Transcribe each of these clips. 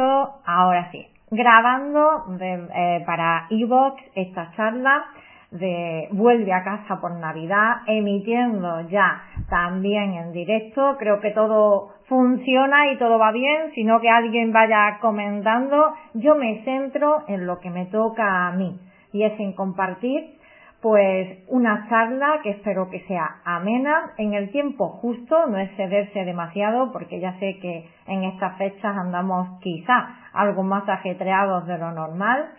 ahora sí, grabando eh, para Evox esta charla de Vuelve a casa por Navidad, emitiendo ya también en directo. Creo que todo funciona y todo va bien, sino que alguien vaya comentando. Yo me centro en lo que me toca a mí y es en compartir pues una charla que espero que sea amena. En el tiempo justo, no excederse demasiado porque ya sé que en estas fechas andamos quizá algo más ajetreados de lo normal.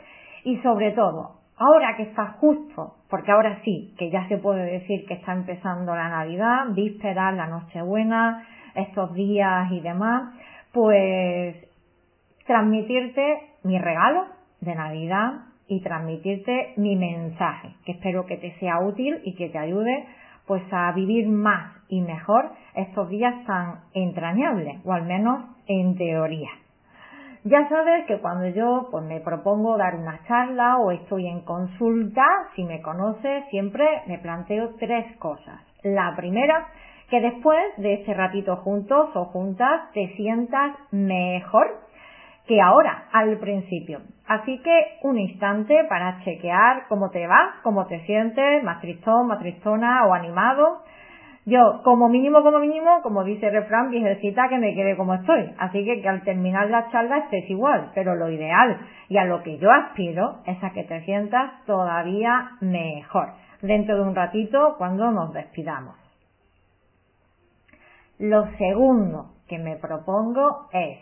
Y sobre todo ahora que está justo, porque ahora sí, que ya se puede decir que está empezando la Navidad, vísperas, la Nochebuena, estos días y demás, pues transmitirte mi regalo de Navidad y transmitirte mi mensaje, que espero que te sea útil y que te ayude pues a vivir más y mejor estos días tan entrañables, o al menos en teoría. Ya sabes que cuando yo pues me propongo dar una charla o estoy en consulta, si me conoces, siempre me planteo tres cosas. La primera, que después de este ratito juntos o juntas te sientas mejor que ahora, al principio. Así que un instante para chequear cómo te va, cómo te sientes, más tristón, más tristona o animado yo, como mínimo, como mínimo, como dice el refrán, viejecita que me quede como estoy. Así que que al terminar la charla estés igual, pero lo ideal y a lo que yo aspiro es a que te sientas todavía mejor dentro de un ratito cuando nos despidamos. Lo segundo que me propongo es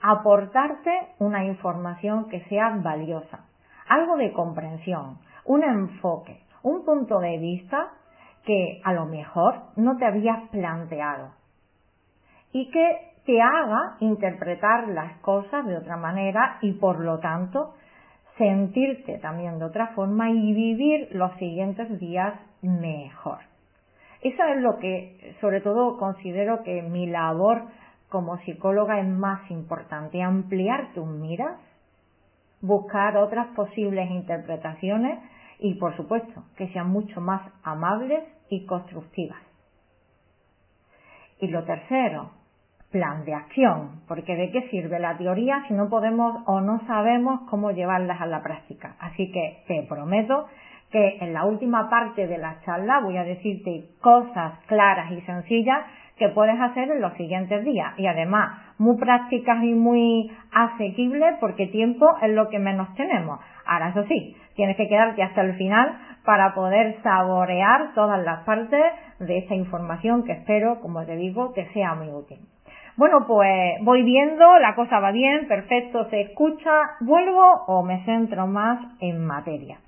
aportarte una información que sea valiosa, algo de comprensión, un enfoque, un punto de vista que a lo mejor no te habías planteado y que te haga interpretar las cosas de otra manera y por lo tanto sentirte también de otra forma y vivir los siguientes días mejor. Eso es lo que sobre todo considero que mi labor como psicóloga es más importante, ampliar tus miras, buscar otras posibles interpretaciones y por supuesto que sean mucho más amables y constructivas. Y lo tercero, plan de acción, porque de qué sirve la teoría si no podemos o no sabemos cómo llevarlas a la práctica. Así que te prometo que en la última parte de la charla voy a decirte cosas claras y sencillas que puedes hacer en los siguientes días y además muy prácticas y muy asequibles porque tiempo es lo que menos tenemos. Ahora eso sí, tienes que quedarte hasta el final para poder saborear todas las partes de esa información que espero, como te digo, que sea muy útil. Bueno, pues voy viendo, la cosa va bien, perfecto, se escucha, vuelvo o me centro más en materia.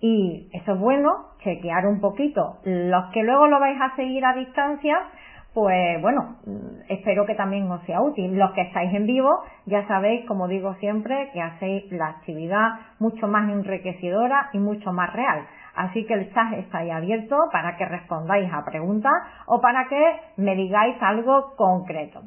Y eso es bueno, chequear un poquito. Los que luego lo vais a seguir a distancia, pues bueno, espero que también os sea útil. Los que estáis en vivo, ya sabéis, como digo siempre, que hacéis la actividad mucho más enriquecedora y mucho más real. Así que el chat está ahí abierto para que respondáis a preguntas o para que me digáis algo concreto.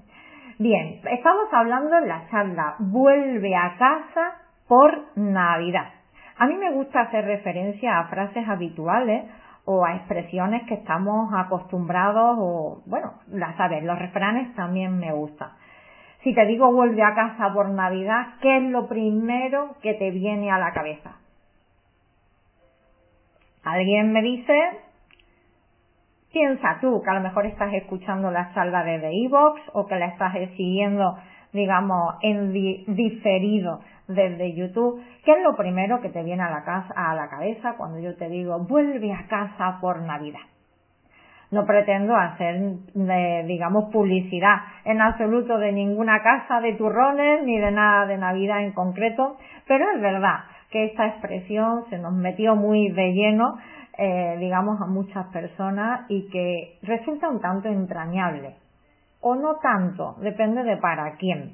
Bien, estamos hablando en la charla Vuelve a casa por Navidad. A mí me gusta hacer referencia a frases habituales o a expresiones que estamos acostumbrados o, bueno, las sabes, los refranes también me gustan. Si te digo vuelve a casa por Navidad, ¿qué es lo primero que te viene a la cabeza? Alguien me dice, piensa tú que a lo mejor estás escuchando la charla de Evox o que la estás siguiendo, digamos, en diferido desde YouTube. ¿Qué es lo primero que te viene a la, casa, a la cabeza cuando yo te digo vuelve a casa por Navidad? No pretendo hacer, digamos, publicidad en absoluto de ninguna casa de turrones ni de nada de Navidad en concreto, pero es verdad que esta expresión se nos metió muy de lleno, eh, digamos, a muchas personas y que resulta un tanto entrañable. O no tanto, depende de para quién.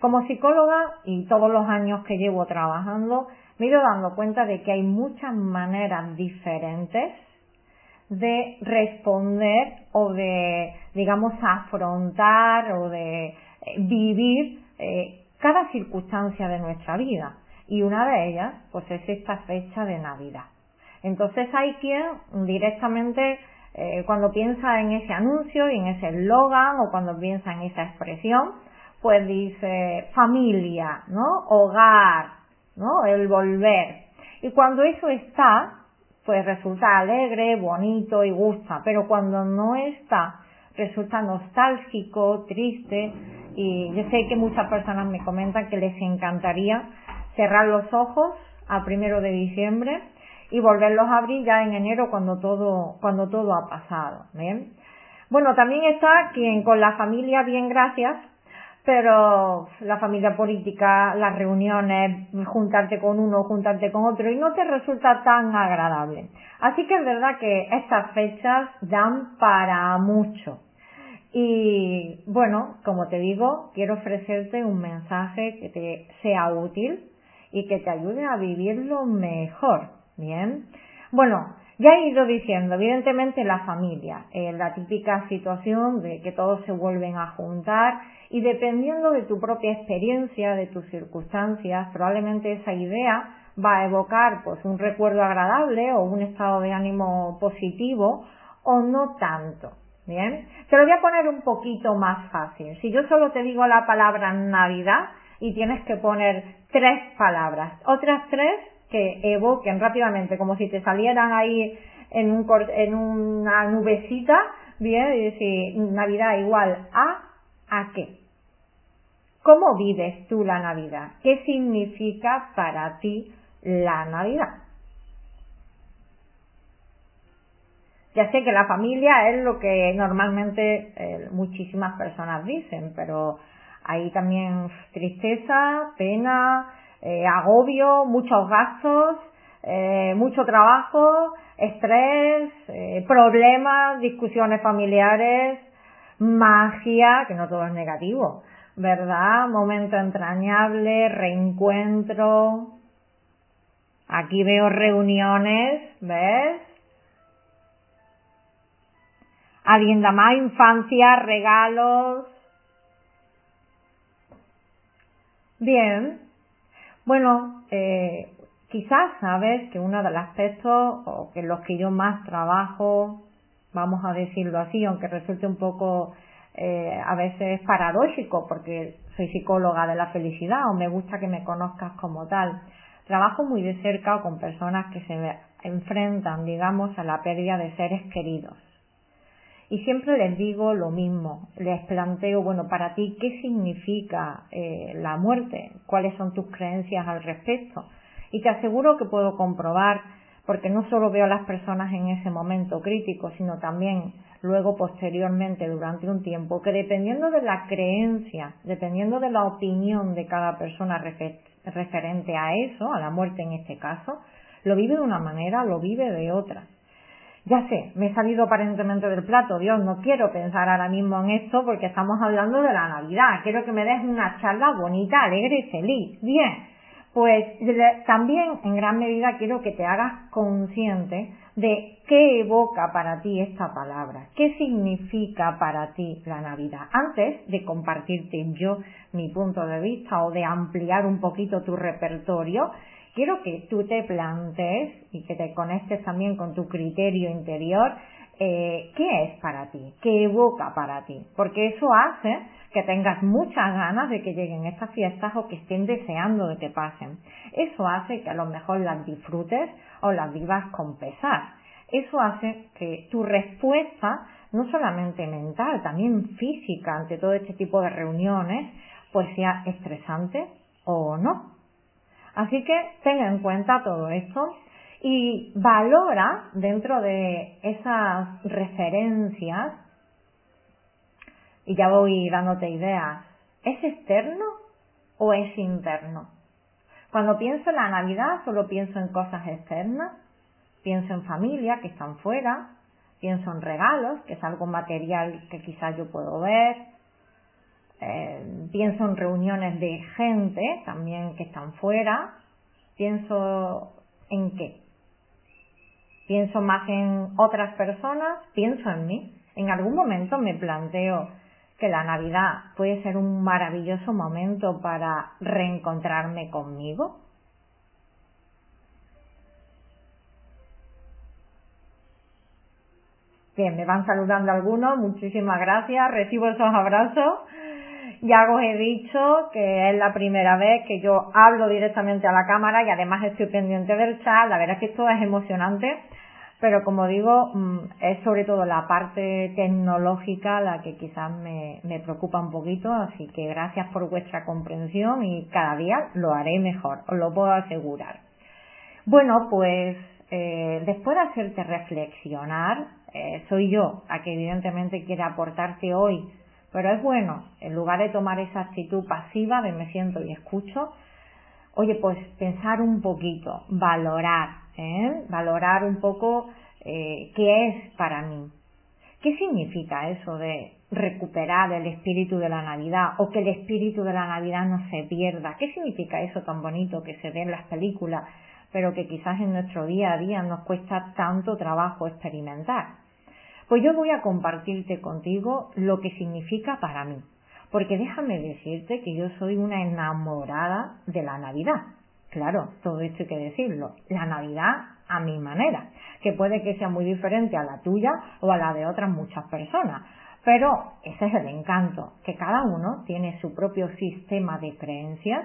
Como psicóloga y todos los años que llevo trabajando, me he ido dando cuenta de que hay muchas maneras diferentes de responder o de, digamos, afrontar o de eh, vivir eh, cada circunstancia de nuestra vida y una de ellas pues es esta fecha de Navidad. Entonces hay quien directamente eh, cuando piensa en ese anuncio y en ese eslogan o cuando piensa en esa expresión, pues dice familia, ¿no? Hogar, ¿no? El volver. Y cuando eso está, pues resulta alegre, bonito y gusta, pero cuando no está, resulta nostálgico, triste, y yo sé que muchas personas me comentan que les encantaría cerrar los ojos a primero de diciembre y volverlos a abrir ya en enero cuando todo, cuando todo ha pasado. ¿bien? Bueno, también está quien con la familia, bien gracias, pero la familia política, las reuniones, juntarte con uno, juntarte con otro, y no te resulta tan agradable. Así que es verdad que estas fechas dan para mucho. Y bueno, como te digo, quiero ofrecerte un mensaje que te sea útil y que te ayude a vivirlo mejor. Bien. Bueno, ya he ido diciendo, evidentemente la familia, eh, la típica situación de que todos se vuelven a juntar y dependiendo de tu propia experiencia, de tus circunstancias, probablemente esa idea va a evocar pues un recuerdo agradable o un estado de ánimo positivo o no tanto. Bien, te lo voy a poner un poquito más fácil. Si yo solo te digo la palabra Navidad y tienes que poner tres palabras, otras tres que evoquen rápidamente, como si te salieran ahí en, un, en una nubecita, bien, y decir Navidad igual a a qué. ¿Cómo vives tú la Navidad? ¿Qué significa para ti la Navidad? Ya sé que la familia es lo que normalmente eh, muchísimas personas dicen, pero hay también tristeza, pena, eh, agobio, muchos gastos, eh, mucho trabajo, estrés, problemas, discusiones familiares, magia, que no todo es negativo, ¿verdad? Momento entrañable, reencuentro. Aquí veo reuniones, ¿ves? Alguien da más infancia, regalos. Bien. Bueno, eh, quizás sabes que uno de los aspectos o que los que yo más trabajo, vamos a decirlo así, aunque resulte un poco eh, a veces paradójico porque soy psicóloga de la felicidad o me gusta que me conozcas como tal. Trabajo muy de cerca con personas que se enfrentan, digamos, a la pérdida de seres queridos. Y siempre les digo lo mismo, les planteo, bueno, para ti, ¿qué significa eh, la muerte? ¿Cuáles son tus creencias al respecto? Y te aseguro que puedo comprobar, porque no solo veo a las personas en ese momento crítico, sino también luego posteriormente durante un tiempo, que dependiendo de la creencia, dependiendo de la opinión de cada persona referente a eso, a la muerte en este caso, lo vive de una manera, lo vive de otra. Ya sé, me he salido aparentemente del plato, Dios, no quiero pensar ahora mismo en esto porque estamos hablando de la Navidad, quiero que me des una charla bonita, alegre y feliz. Bien, pues también en gran medida quiero que te hagas consciente de qué evoca para ti esta palabra, qué significa para ti la Navidad. Antes de compartirte yo mi punto de vista o de ampliar un poquito tu repertorio, quiero que tú te plantees y que te conectes también con tu criterio interior eh, qué es para ti, qué evoca para ti, porque eso hace que tengas muchas ganas de que lleguen estas fiestas o que estén deseando de que pasen. Eso hace que a lo mejor las disfrutes o las vivas con pesar. Eso hace que tu respuesta, no solamente mental, también física ante todo este tipo de reuniones, pues sea estresante o no. Así que ten en cuenta todo esto y valora dentro de esas referencias, y ya voy dándote ideas, ¿es externo o es interno? Cuando pienso en la Navidad solo pienso en cosas externas, pienso en familia que están fuera, pienso en regalos, que es algo material que quizás yo puedo ver, eh, pienso en reuniones de gente también que están fuera, pienso en qué. Pienso más en otras personas, pienso en mí. En algún momento me planteo que la Navidad puede ser un maravilloso momento para reencontrarme conmigo. Bien, me van saludando algunos, muchísimas gracias, recibo esos abrazos ya os he dicho que es la primera vez que yo hablo directamente a la cámara y además estoy pendiente del chat. La verdad es que esto es emocionante, pero como digo, mm, es sobre todo la parte tecnológica la que quizás me, me preocupa un poquito, así que gracias por vuestra comprensión y cada día lo haré mejor, os lo puedo asegurar. Bueno, pues eh, después de hacerte reflexionar, eh, soy yo a que evidentemente quiere aportarte hoy pero es bueno, en lugar de tomar esa actitud pasiva de me siento y escucho, oye, pues pensar un poquito, valorar, ¿eh? valorar un poco eh, qué es para mí. ¿Qué significa eso de recuperar el espíritu de la Navidad o que el espíritu de la Navidad no se pierda? ¿Qué significa eso tan bonito que se ve en las películas, pero que quizás en nuestro día a día nos cuesta tanto trabajo experimentar? Pues yo voy a compartirte contigo lo que significa para mí. Porque déjame decirte que yo soy una enamorada de la Navidad. Claro, todo esto hay que decirlo. La Navidad a mi manera, que puede que sea muy diferente a la tuya o a la de otras muchas personas. Pero ese es el encanto, que cada uno tiene su propio sistema de creencias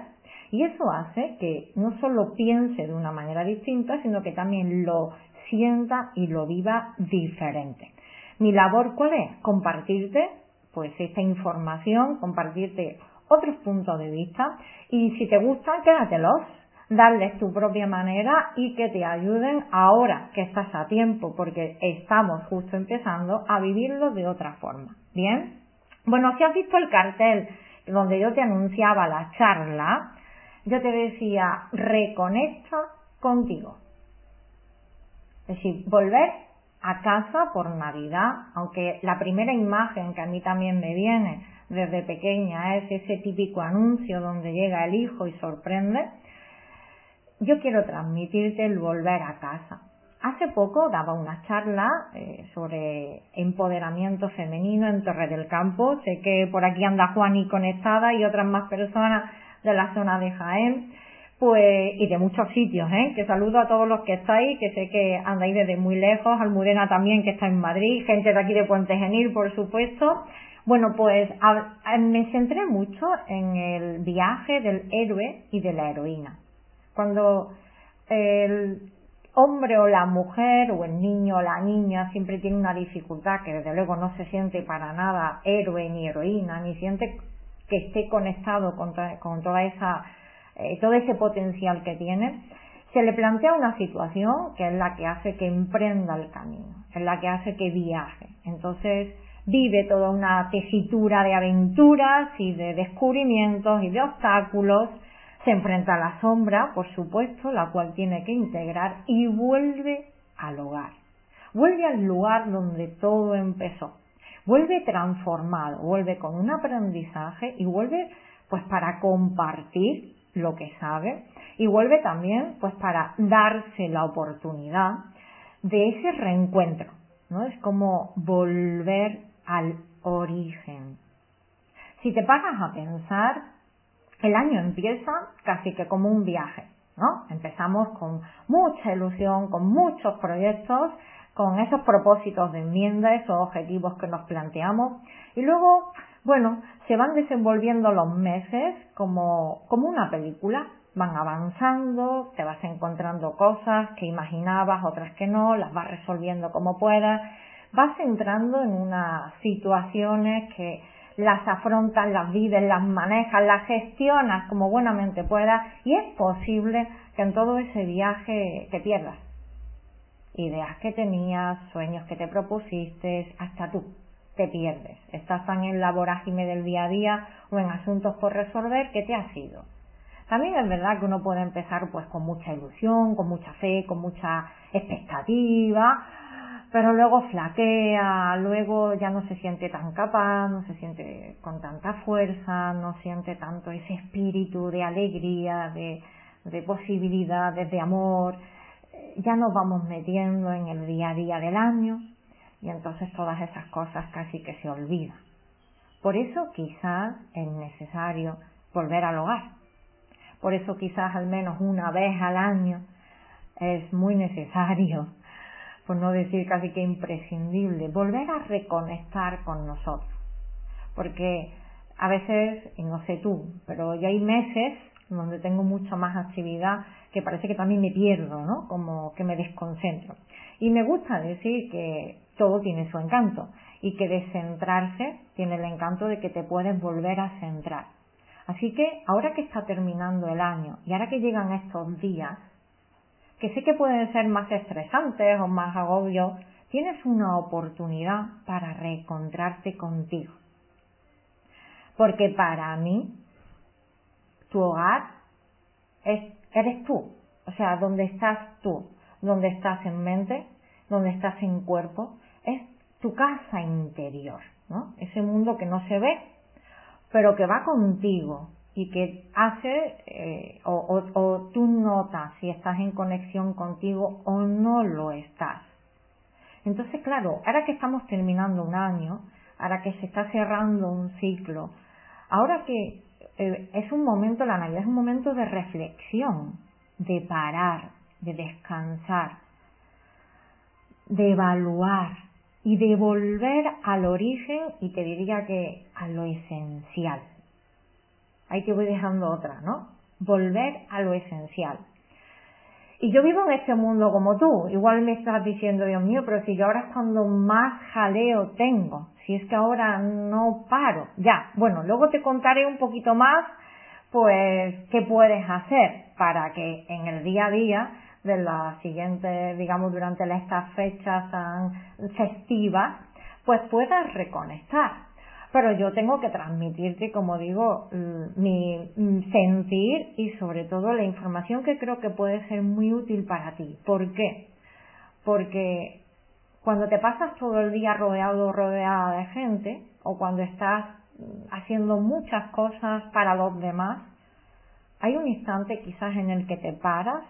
y eso hace que no solo piense de una manera distinta, sino que también lo sienta y lo viva diferente. Mi labor, ¿cuál es? Compartirte, pues, esta información, compartirte otros puntos de vista y si te gustan, quédatelos, darles tu propia manera y que te ayuden ahora que estás a tiempo, porque estamos justo empezando a vivirlo de otra forma. ¿Bien? Bueno, si has visto el cartel donde yo te anunciaba la charla, yo te decía, reconecta contigo. Es decir, volver a casa por Navidad, aunque la primera imagen que a mí también me viene desde pequeña es ese típico anuncio donde llega el hijo y sorprende, yo quiero transmitirte el volver a casa. Hace poco daba una charla eh, sobre empoderamiento femenino en Torre del Campo. Sé que por aquí anda Juani conectada y otras más personas de la zona de Jaén pues y de muchos sitios, ¿eh? que saludo a todos los que estáis, que sé que andáis desde muy lejos, Almudena también que está en Madrid, gente de aquí de Puente Genil, por supuesto. Bueno, pues me centré mucho en el viaje del héroe y de la heroína. Cuando el hombre o la mujer o el niño o la niña siempre tiene una dificultad que desde luego no se siente para nada héroe ni heroína, ni siente que esté conectado con, con toda esa eh, todo ese potencial que tiene, se le plantea una situación que es la que hace que emprenda el camino, es la que hace que viaje. Entonces vive toda una tesitura de aventuras y de descubrimientos y de obstáculos, se enfrenta a la sombra, por supuesto, la cual tiene que integrar y vuelve al hogar. Vuelve al lugar donde todo empezó. Vuelve transformado, vuelve con un aprendizaje y vuelve pues para compartir lo que sabe y vuelve también pues para darse la oportunidad de ese reencuentro, ¿no? Es como volver al origen. Si te paras a pensar, el año empieza casi que como un viaje, ¿no? Empezamos con mucha ilusión, con muchos proyectos, con esos propósitos de enmienda, esos objetivos que nos planteamos. Y luego bueno, se van desenvolviendo los meses como, como una película, van avanzando, te vas encontrando cosas que imaginabas, otras que no, las vas resolviendo como puedas, vas entrando en unas situaciones que las afrontas, las vives, las manejas, las gestionas como buenamente puedas y es posible que en todo ese viaje te pierdas. Ideas que tenías, sueños que te propusiste, hasta tú te pierdes. Estás tan en la vorágine del día a día o en asuntos por resolver que te has ido. También es verdad que uno puede empezar pues con mucha ilusión, con mucha fe, con mucha expectativa, pero luego flaquea, luego ya no se siente tan capaz, no se siente con tanta fuerza, no siente tanto ese espíritu de alegría, de, de posibilidades, de amor. Ya nos vamos metiendo en el día a día del año, y entonces todas esas cosas casi que se olvidan. Por eso quizás es necesario volver al hogar. Por eso quizás al menos una vez al año es muy necesario, por no decir casi que imprescindible, volver a reconectar con nosotros. Porque a veces, y no sé tú, pero ya hay meses donde tengo mucha más actividad que parece que también me pierdo, ¿no? Como que me desconcentro. Y me gusta decir que todo tiene su encanto y que descentrarse tiene el encanto de que te puedes volver a centrar. Así que ahora que está terminando el año y ahora que llegan estos días, que sé que pueden ser más estresantes o más agobios, tienes una oportunidad para reencontrarte contigo. Porque para mí, tu hogar es, eres tú. O sea, donde estás tú, donde estás en mente, donde estás en cuerpo, es tu casa interior, ¿no? Ese mundo que no se ve, pero que va contigo y que hace eh, o, o tú notas si estás en conexión contigo o no lo estás. Entonces, claro, ahora que estamos terminando un año, ahora que se está cerrando un ciclo, ahora que eh, es un momento, la Navidad es un momento de reflexión, de parar, de descansar, de evaluar y de volver al origen y te diría que a lo esencial. Ahí te voy dejando otra, ¿no? Volver a lo esencial. Y yo vivo en este mundo como tú. Igual me estás diciendo, Dios mío, pero si yo ahora es cuando más jaleo tengo. Si es que ahora no paro. Ya, bueno, luego te contaré un poquito más, pues, qué puedes hacer para que en el día a día de las siguientes, digamos, durante estas fechas tan festivas, pues puedas reconectar pero yo tengo que transmitirte, como digo, mi sentir y sobre todo la información que creo que puede ser muy útil para ti. ¿Por qué? Porque cuando te pasas todo el día rodeado o rodeada de gente, o cuando estás haciendo muchas cosas para los demás, hay un instante quizás en el que te paras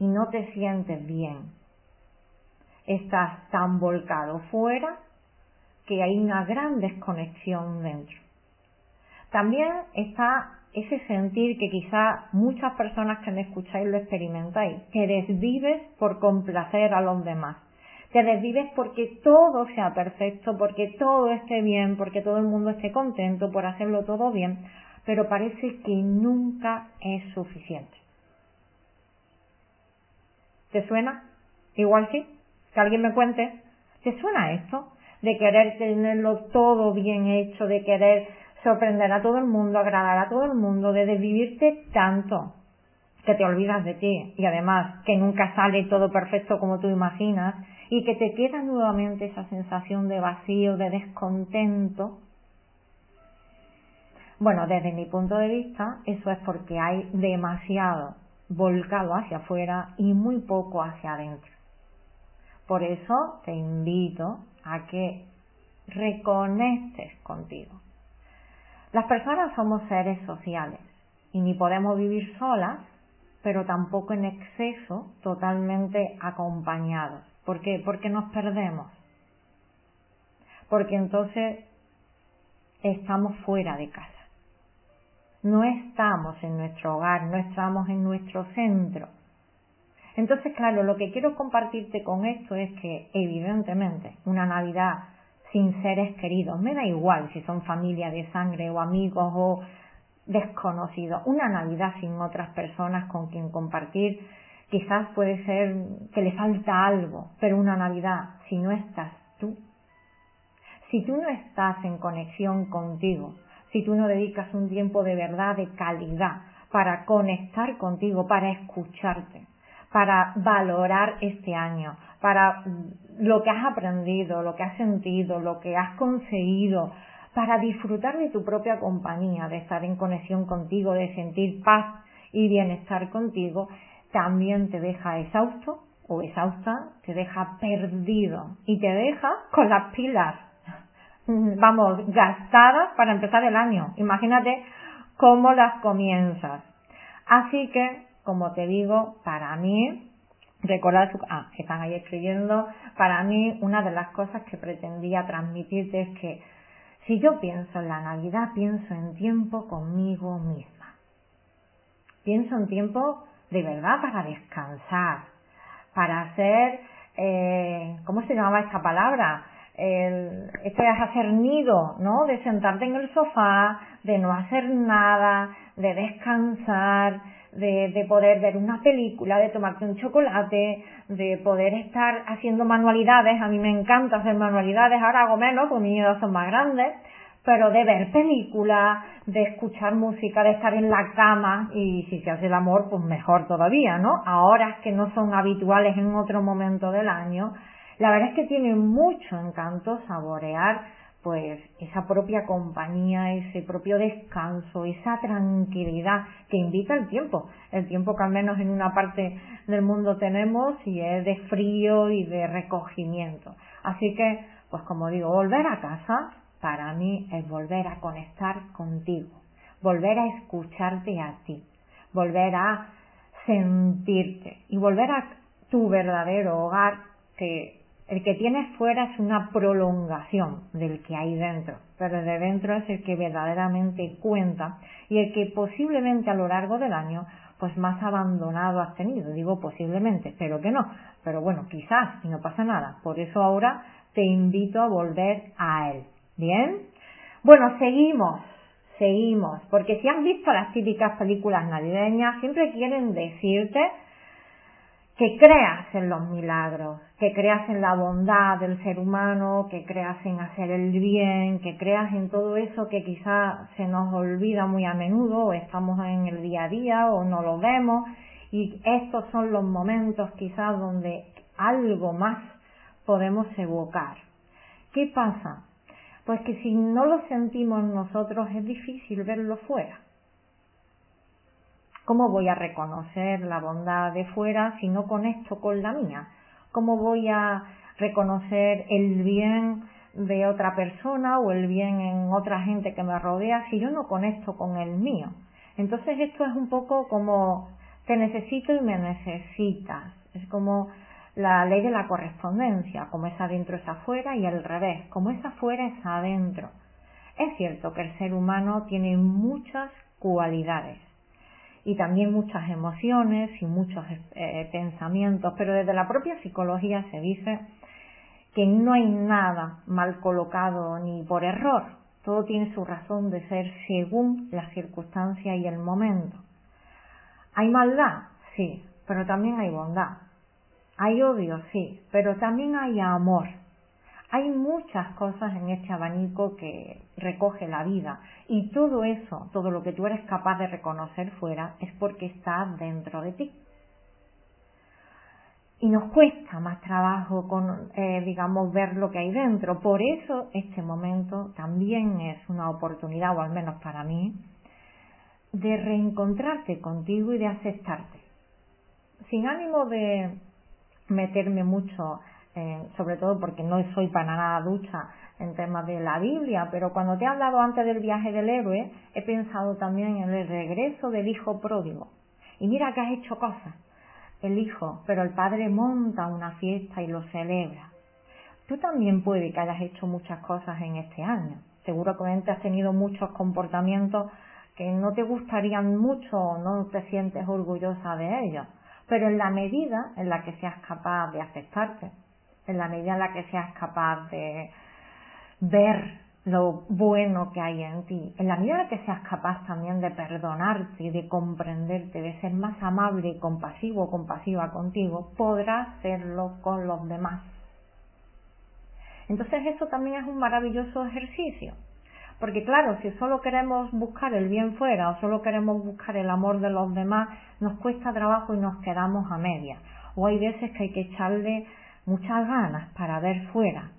y no te sientes bien. Estás tan volcado fuera que hay una gran desconexión dentro. También está ese sentir que quizá muchas personas que me escucháis lo experimentáis, que desvives por complacer a los demás. Te desvives porque todo sea perfecto, porque todo esté bien, porque todo el mundo esté contento por hacerlo todo bien, pero parece que nunca es suficiente. ¿Te suena? Igual sí. Que alguien me cuente. ¿Te suena esto? De querer tenerlo todo bien hecho, de querer sorprender a todo el mundo, agradar a todo el mundo, de desvivirte tanto que te olvidas de ti y además que nunca sale todo perfecto como tú imaginas y que te queda nuevamente esa sensación de vacío, de descontento. Bueno, desde mi punto de vista, eso es porque hay demasiado volcado hacia afuera y muy poco hacia adentro. Por eso te invito a que reconectes contigo. Las personas somos seres sociales y ni podemos vivir solas, pero tampoco en exceso totalmente acompañados. ¿Por qué? Porque nos perdemos. Porque entonces estamos fuera de casa. No estamos en nuestro hogar, no estamos en nuestro centro. Entonces, claro, lo que quiero compartirte con esto es que, evidentemente, una Navidad sin seres queridos, me da igual si son familia de sangre o amigos o desconocidos, una Navidad sin otras personas con quien compartir, quizás puede ser que le falta algo, pero una Navidad, si no estás tú, si tú no estás en conexión contigo, si tú no dedicas un tiempo de verdad, de calidad, para conectar contigo, para escucharte, para valorar este año, para lo que has aprendido, lo que has sentido, lo que has conseguido, para disfrutar de tu propia compañía, de estar en conexión contigo, de sentir paz y bienestar contigo, también te deja exhausto o exhausta, te deja perdido y te deja con las pilas, vamos, gastadas para empezar el año. Imagínate cómo las comienzas. Así que como te digo, para mí, recordar, ah, que están ahí escribiendo, para mí una de las cosas que pretendía transmitirte es que si yo pienso en la Navidad, pienso en tiempo conmigo misma. Pienso en tiempo de verdad para descansar, para hacer, eh, ¿cómo se llamaba esta palabra? el, esto es hacer nido, ¿no? De sentarte en el sofá, de no hacer nada, de descansar, de, de, poder ver una película, de tomarte un chocolate, de poder estar haciendo manualidades. A mí me encanta hacer manualidades, ahora hago menos porque mis niños son más grandes, pero de ver películas, de escuchar música, de estar en la cama y si se hace el amor, pues mejor todavía, ¿no? A horas que no son habituales en otro momento del año. La verdad es que tiene mucho encanto saborear pues esa propia compañía, ese propio descanso, esa tranquilidad que invita el tiempo, el tiempo que al menos en una parte del mundo tenemos y es de frío y de recogimiento. Así que, pues como digo, volver a casa para mí es volver a conectar contigo, volver a escucharte a ti, volver a sentirte. Y volver a tu verdadero hogar que el que tienes fuera es una prolongación del que hay dentro, pero el de dentro es el que verdaderamente cuenta y el que posiblemente a lo largo del año pues más abandonado has tenido. Digo posiblemente, espero que no, pero bueno, quizás y no pasa nada. Por eso ahora te invito a volver a él. ¿Bien? Bueno, seguimos, seguimos, porque si han visto las típicas películas navideñas, siempre quieren decirte que creas en los milagros, que creas en la bondad del ser humano, que creas en hacer el bien, que creas en todo eso que quizá se nos olvida muy a menudo o estamos en el día a día o no lo vemos y estos son los momentos quizás donde algo más podemos evocar. ¿Qué pasa? Pues que si no lo sentimos nosotros es difícil verlo fuera. ¿Cómo voy a reconocer la bondad de fuera si no conecto con la mía? ¿Cómo voy a reconocer el bien de otra persona o el bien en otra gente que me rodea si yo no conecto con el mío? Entonces esto es un poco como te necesito y me necesitas. Es como la ley de la correspondencia, como es adentro es afuera y al revés, como es afuera es adentro. Es cierto que el ser humano tiene muchas cualidades y también muchas emociones y muchos eh, pensamientos, pero desde la propia psicología se dice que no hay nada mal colocado ni por error, todo tiene su razón de ser según la circunstancia y el momento. ¿Hay maldad? Sí, pero también hay bondad. Hay odio, sí, pero también hay amor. Hay muchas cosas en este abanico que recoge la vida y todo eso, todo lo que tú eres capaz de reconocer fuera es porque está dentro de ti. Y nos cuesta más trabajo con, eh, digamos, ver lo que hay dentro. Por eso este momento también es una oportunidad, o al menos para mí, de reencontrarte contigo y de aceptarte. Sin ánimo de meterme mucho sobre todo porque no soy para nada ducha en temas de la Biblia, pero cuando te he hablado antes del viaje del héroe, he pensado también en el regreso del hijo pródigo. Y mira que has hecho cosas, el hijo, pero el padre monta una fiesta y lo celebra. Tú también puede que hayas hecho muchas cosas en este año. Seguramente has tenido muchos comportamientos que no te gustarían mucho o no te sientes orgullosa de ellos. Pero en la medida en la que seas capaz de aceptarte, en la medida en la que seas capaz de ver lo bueno que hay en ti, en la medida en la que seas capaz también de perdonarte, de comprenderte, de ser más amable y compasivo o compasiva contigo, podrás hacerlo con los demás. Entonces eso también es un maravilloso ejercicio. Porque claro, si solo queremos buscar el bien fuera o solo queremos buscar el amor de los demás, nos cuesta trabajo y nos quedamos a media. O hay veces que hay que echarle muchas ganas para ver fuera,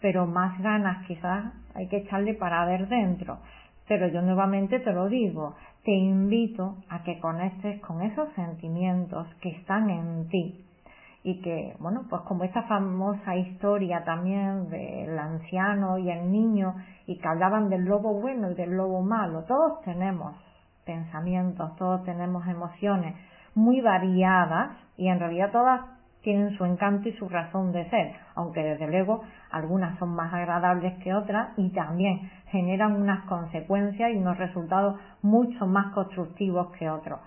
pero más ganas quizás hay que echarle para ver dentro. Pero yo nuevamente te lo digo, te invito a que conectes con esos sentimientos que están en ti y que, bueno, pues como esta famosa historia también del anciano y el niño y que hablaban del lobo bueno y del lobo malo, todos tenemos pensamientos, todos tenemos emociones muy variadas y en realidad todas tienen su encanto y su razón de ser, aunque desde luego algunas son más agradables que otras y también generan unas consecuencias y unos resultados mucho más constructivos que otros.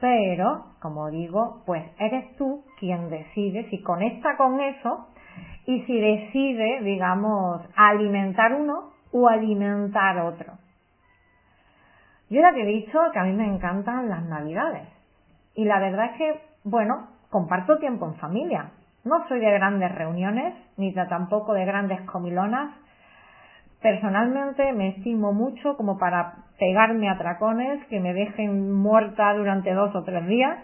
Pero, como digo, pues eres tú quien decide si conecta con eso y si decide, digamos, alimentar uno o alimentar otro. Yo ya te he dicho que a mí me encantan las navidades y la verdad es que, bueno, comparto tiempo en familia. No soy de grandes reuniones, ni tampoco de grandes comilonas. Personalmente me estimo mucho como para pegarme a tracones que me dejen muerta durante dos o tres días.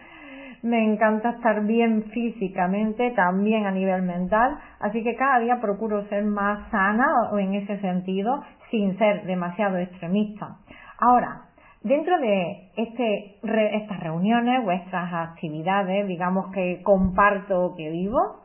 Me encanta estar bien físicamente, también a nivel mental, así que cada día procuro ser más sana en ese sentido, sin ser demasiado extremista. Ahora, Dentro de este, estas reuniones, vuestras actividades, digamos que comparto que vivo,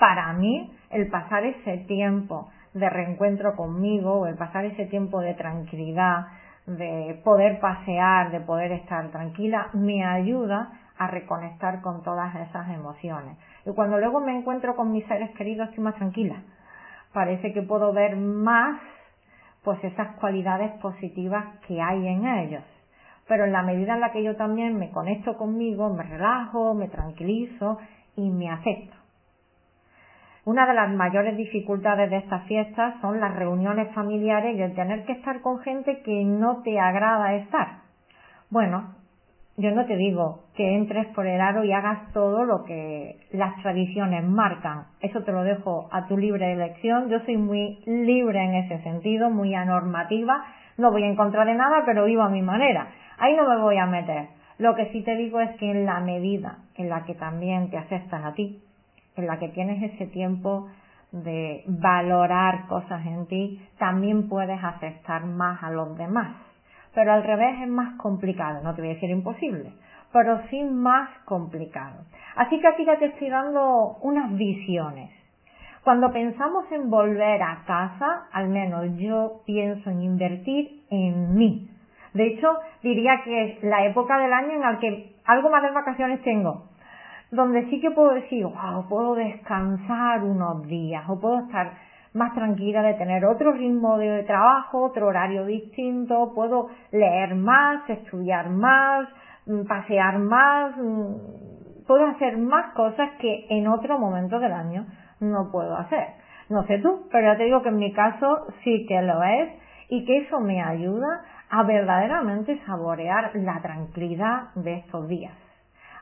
para mí el pasar ese tiempo de reencuentro conmigo, el pasar ese tiempo de tranquilidad, de poder pasear, de poder estar tranquila, me ayuda a reconectar con todas esas emociones. Y cuando luego me encuentro con mis seres queridos estoy más tranquila. Parece que puedo ver más pues esas cualidades positivas que hay en ellos. Pero en la medida en la que yo también me conecto conmigo, me relajo, me tranquilizo y me acepto. Una de las mayores dificultades de estas fiestas son las reuniones familiares y el tener que estar con gente que no te agrada estar. Bueno, yo no te digo que entres por el aro y hagas todo lo que las tradiciones marcan. Eso te lo dejo a tu libre elección. Yo soy muy libre en ese sentido, muy anormativa. No voy en contra de nada, pero vivo a mi manera. Ahí no me voy a meter. Lo que sí te digo es que en la medida en la que también te aceptas a ti, en la que tienes ese tiempo de valorar cosas en ti, también puedes aceptar más a los demás pero al revés es más complicado, no te voy a decir imposible, pero sí más complicado. Así que aquí ya te estoy dando unas visiones. Cuando pensamos en volver a casa, al menos yo pienso en invertir en mí. De hecho, diría que es la época del año en la que algo más de vacaciones tengo, donde sí que puedo decir, wow, puedo descansar unos días o puedo estar más tranquila de tener otro ritmo de trabajo, otro horario distinto, puedo leer más, estudiar más, mm, pasear más, mm, puedo hacer más cosas que en otro momento del año no puedo hacer. No sé tú, pero ya te digo que en mi caso sí que lo es y que eso me ayuda a verdaderamente saborear la tranquilidad de estos días,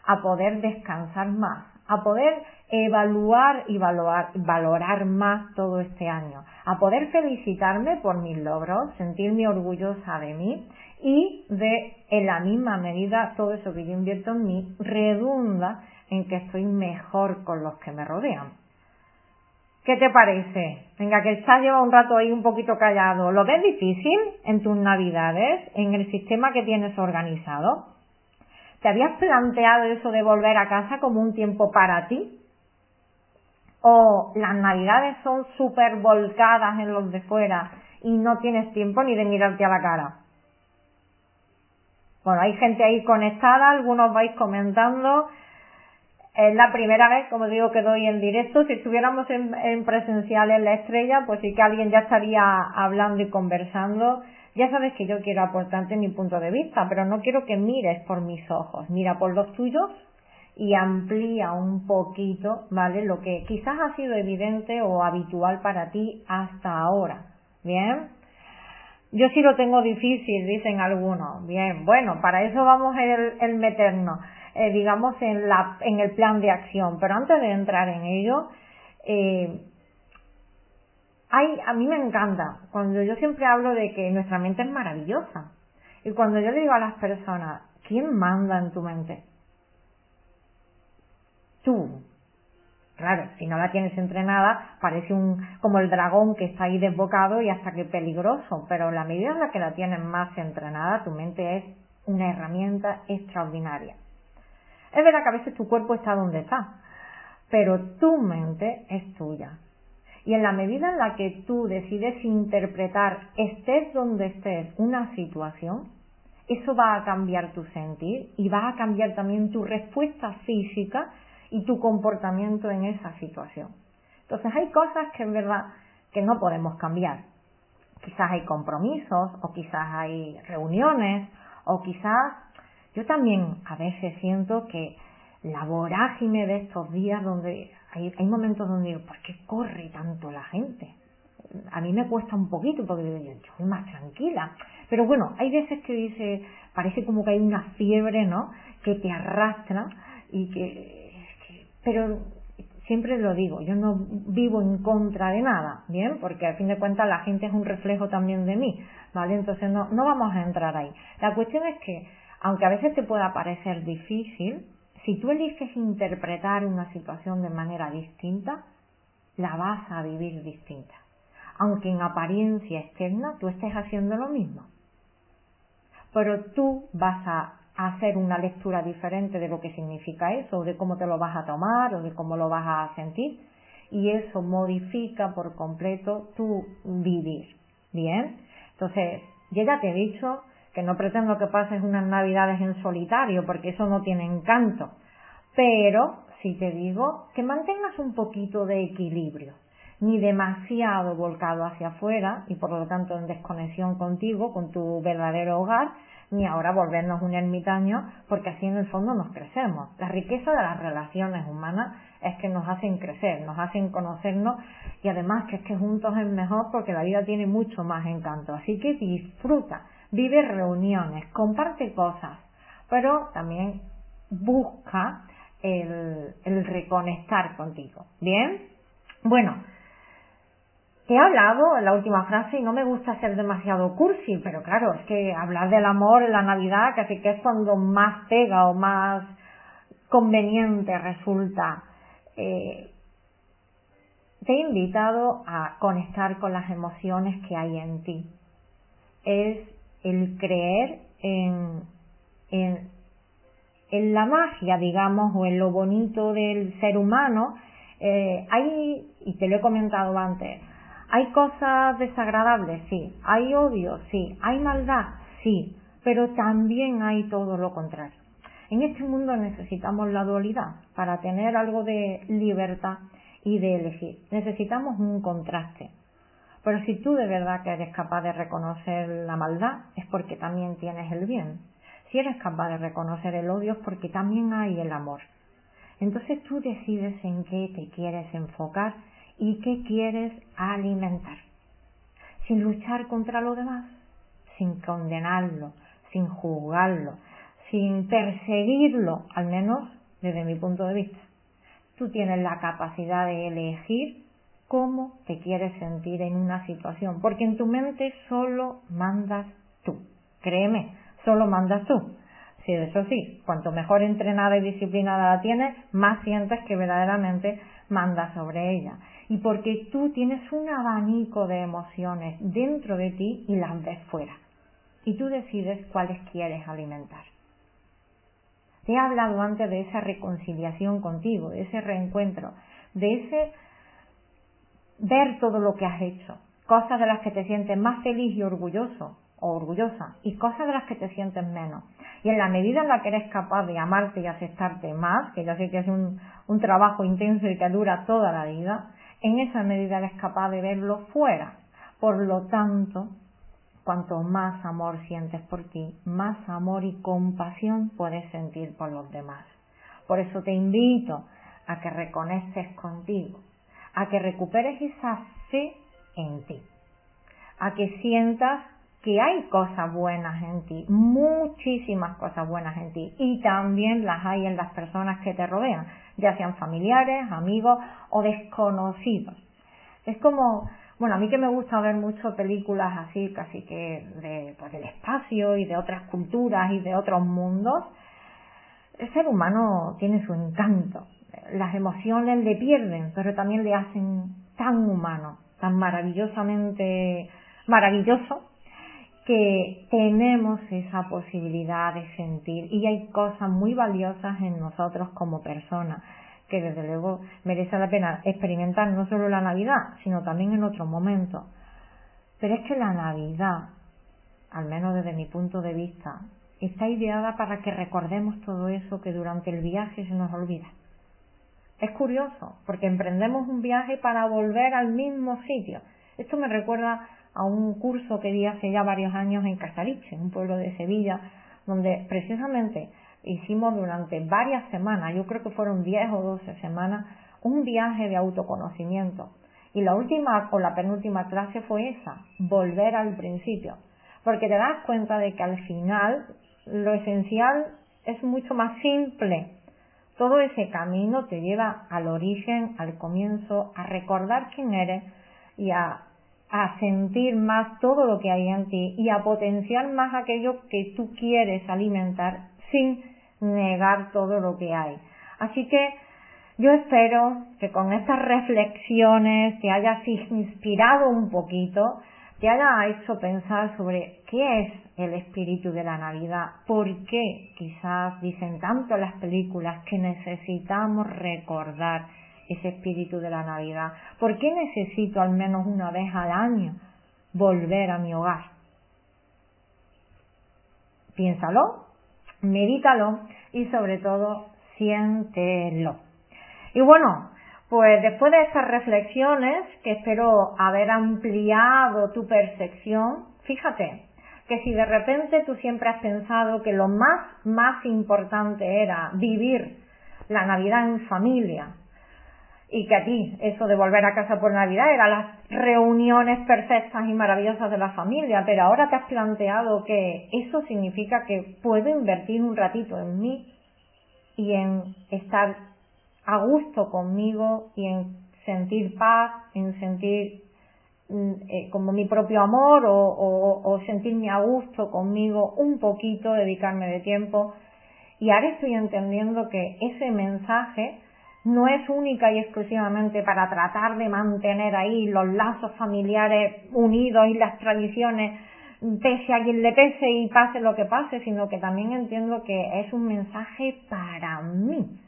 a poder descansar más, a poder evaluar y valorar, más todo este año, a poder felicitarme por mis logros, sentirme orgullosa de mí y de, en la misma medida, todo eso que yo invierto en mí redunda en que estoy mejor con los que me rodean. ¿Qué te parece? Venga, que estás lleva un rato ahí un poquito callado. ¿Lo ves difícil en tus navidades, en el sistema que tienes organizado? ¿Te habías planteado eso de volver a casa como un tiempo para ti? ¿O las navidades son súper volcadas en los de fuera y no tienes tiempo ni de mirarte a la cara? Bueno, hay gente ahí conectada, algunos vais comentando. Es la primera vez, como digo, que doy en directo. Si estuviéramos en, en presencial en la estrella, pues sí que alguien ya estaría hablando y conversando ya sabes que yo quiero aportarte mi punto de vista, pero no quiero que mires por mis ojos, mira por los tuyos y amplía un poquito, ¿vale? Lo que quizás ha sido evidente o habitual para ti hasta ahora. ¿Bien? Yo sí lo tengo difícil, dicen algunos. Bien, bueno, para eso vamos el, el meternos, eh, digamos, en, la, en el plan de acción. Pero antes de entrar en ello, eh, Ay, a mí me encanta cuando yo siempre hablo de que nuestra mente es maravillosa. Y cuando yo le digo a las personas, ¿quién manda en tu mente? Tú. Claro, si no la tienes entrenada, parece un, como el dragón que está ahí desbocado y hasta que peligroso. Pero la medida en la que la tienes más entrenada, tu mente es una herramienta extraordinaria. Es verdad que a veces tu cuerpo está donde está, pero tu mente es tuya. Y en la medida en la que tú decides interpretar, estés donde estés, una situación, eso va a cambiar tu sentir y va a cambiar también tu respuesta física y tu comportamiento en esa situación. Entonces hay cosas que en verdad que no podemos cambiar. Quizás hay compromisos o quizás hay reuniones o quizás yo también a veces siento que la vorágine de estos días donde hay, hay momentos donde digo, ¿por qué corre tanto la gente? A mí me cuesta un poquito porque digo, yo estoy más tranquila. Pero bueno, hay veces que dice, parece como que hay una fiebre, ¿no? Que te arrastra y que pero siempre lo digo, yo no vivo en contra de nada, ¿bien? Porque a fin de cuentas la gente es un reflejo también de mí, ¿vale? Entonces no, no vamos a entrar ahí. La cuestión es que, aunque a veces te pueda parecer difícil, si tú eliges interpretar una situación de manera distinta, la vas a vivir distinta. Aunque en apariencia externa tú estés haciendo lo mismo. Pero tú vas a hacer una lectura diferente de lo que significa eso, de cómo te lo vas a tomar o de cómo lo vas a sentir. Y eso modifica por completo tu vivir. Bien. Entonces, ya te he dicho que no pretendo que pases unas navidades en solitario, porque eso no tiene encanto. Pero si te digo que mantengas un poquito de equilibrio, ni demasiado volcado hacia afuera y por lo tanto en desconexión contigo, con tu verdadero hogar, ni ahora volvernos un ermitaño, porque así en el fondo nos crecemos. La riqueza de las relaciones humanas es que nos hacen crecer, nos hacen conocernos y además que es que juntos es mejor porque la vida tiene mucho más encanto. Así que disfruta, vive reuniones, comparte cosas, pero también busca el, el reconectar contigo. ¿Bien? Bueno, he hablado en la última frase y no me gusta ser demasiado cursi, pero claro, es que hablar del amor en la Navidad casi que es cuando más pega o más conveniente resulta. Eh, te he invitado a conectar con las emociones que hay en ti. Es el creer en, en, en la magia, digamos, o en lo bonito del ser humano. Eh, hay, y te lo he comentado antes, ¿Hay cosas desagradables? Sí. ¿Hay odio? Sí. ¿Hay maldad? Sí. Pero también hay todo lo contrario. En este mundo necesitamos la dualidad para tener algo de libertad y de elegir. Necesitamos un contraste. Pero si tú de verdad que eres capaz de reconocer la maldad, es porque también tienes el bien. Si eres capaz de reconocer el odio, es porque también hay el amor. Entonces tú decides en qué te quieres enfocar y qué quieres alimentar. Sin luchar contra lo demás, sin condenarlo, sin juzgarlo, sin perseguirlo, al menos desde mi punto de vista. Tú tienes la capacidad de elegir cómo te quieres sentir en una situación, porque en tu mente solo mandas tú. Créeme, solo mandas tú. Sí, eso sí, cuanto mejor entrenada y disciplinada la tienes, más sientes que verdaderamente mandas sobre ella y porque tú tienes un abanico de emociones dentro de ti y las ves fuera. Y tú decides cuáles quieres alimentar. Te he hablado antes de esa reconciliación contigo, de ese reencuentro, de ese ver todo lo que has hecho, cosas de las que te sientes más feliz y orgulloso o orgullosa y cosas de las que te sientes menos. Y en la medida en la que eres capaz de amarte y aceptarte más, que ya sé que es un, un trabajo intenso y que dura toda la vida, en esa medida eres capaz de verlo fuera. Por lo tanto, cuanto más amor sientes por ti, más amor y compasión puedes sentir por los demás. Por eso te invito a que reconectes contigo, a que recuperes esa fe en ti, a que sientas que hay cosas buenas en ti, muchísimas cosas buenas en ti, y también las hay en las personas que te rodean ya sean familiares, amigos o desconocidos. Es como, bueno, a mí que me gusta ver mucho películas así, casi que de, pues, del espacio y de otras culturas y de otros mundos, el ser humano tiene su encanto. Las emociones le pierden, pero también le hacen tan humano, tan maravillosamente maravilloso, que tenemos esa posibilidad de sentir y hay cosas muy valiosas en nosotros como personas que desde luego merece la pena experimentar no solo la Navidad, sino también en otros momentos. Pero es que la Navidad, al menos desde mi punto de vista, está ideada para que recordemos todo eso que durante el viaje se nos olvida. Es curioso, porque emprendemos un viaje para volver al mismo sitio. Esto me recuerda a un curso que di hace ya varios años en Casaliche, un pueblo de Sevilla, donde precisamente hicimos durante varias semanas, yo creo que fueron 10 o 12 semanas, un viaje de autoconocimiento. Y la última o la penúltima clase fue esa, volver al principio. Porque te das cuenta de que al final lo esencial es mucho más simple. Todo ese camino te lleva al origen, al comienzo, a recordar quién eres y a, a sentir más todo lo que hay en ti y a potenciar más aquello que tú quieres alimentar sin negar todo lo que hay. Así que yo espero que con estas reflexiones te hayas inspirado un poquito, te haya hecho pensar sobre qué es el espíritu de la Navidad, por qué quizás dicen tanto las películas que necesitamos recordar ese espíritu de la Navidad, por qué necesito al menos una vez al año volver a mi hogar. Piénsalo, medítalo y sobre todo siéntelo. Y bueno, pues después de estas reflexiones, que espero haber ampliado tu percepción, fíjate que si de repente tú siempre has pensado que lo más, más importante era vivir la Navidad en familia, y que a ti eso de volver a casa por Navidad eran las reuniones perfectas y maravillosas de la familia, pero ahora te has planteado que eso significa que puedo invertir un ratito en mí y en estar a gusto conmigo y en sentir paz, en sentir mm, eh, como mi propio amor o, o, sentirme a gusto conmigo un poquito, dedicarme de tiempo. Y ahora estoy entendiendo que ese mensaje no es única y exclusivamente para tratar de mantener ahí los lazos familiares unidos y las tradiciones pese a quien le pese y pase lo que pase, sino que también entiendo que es un mensaje para mí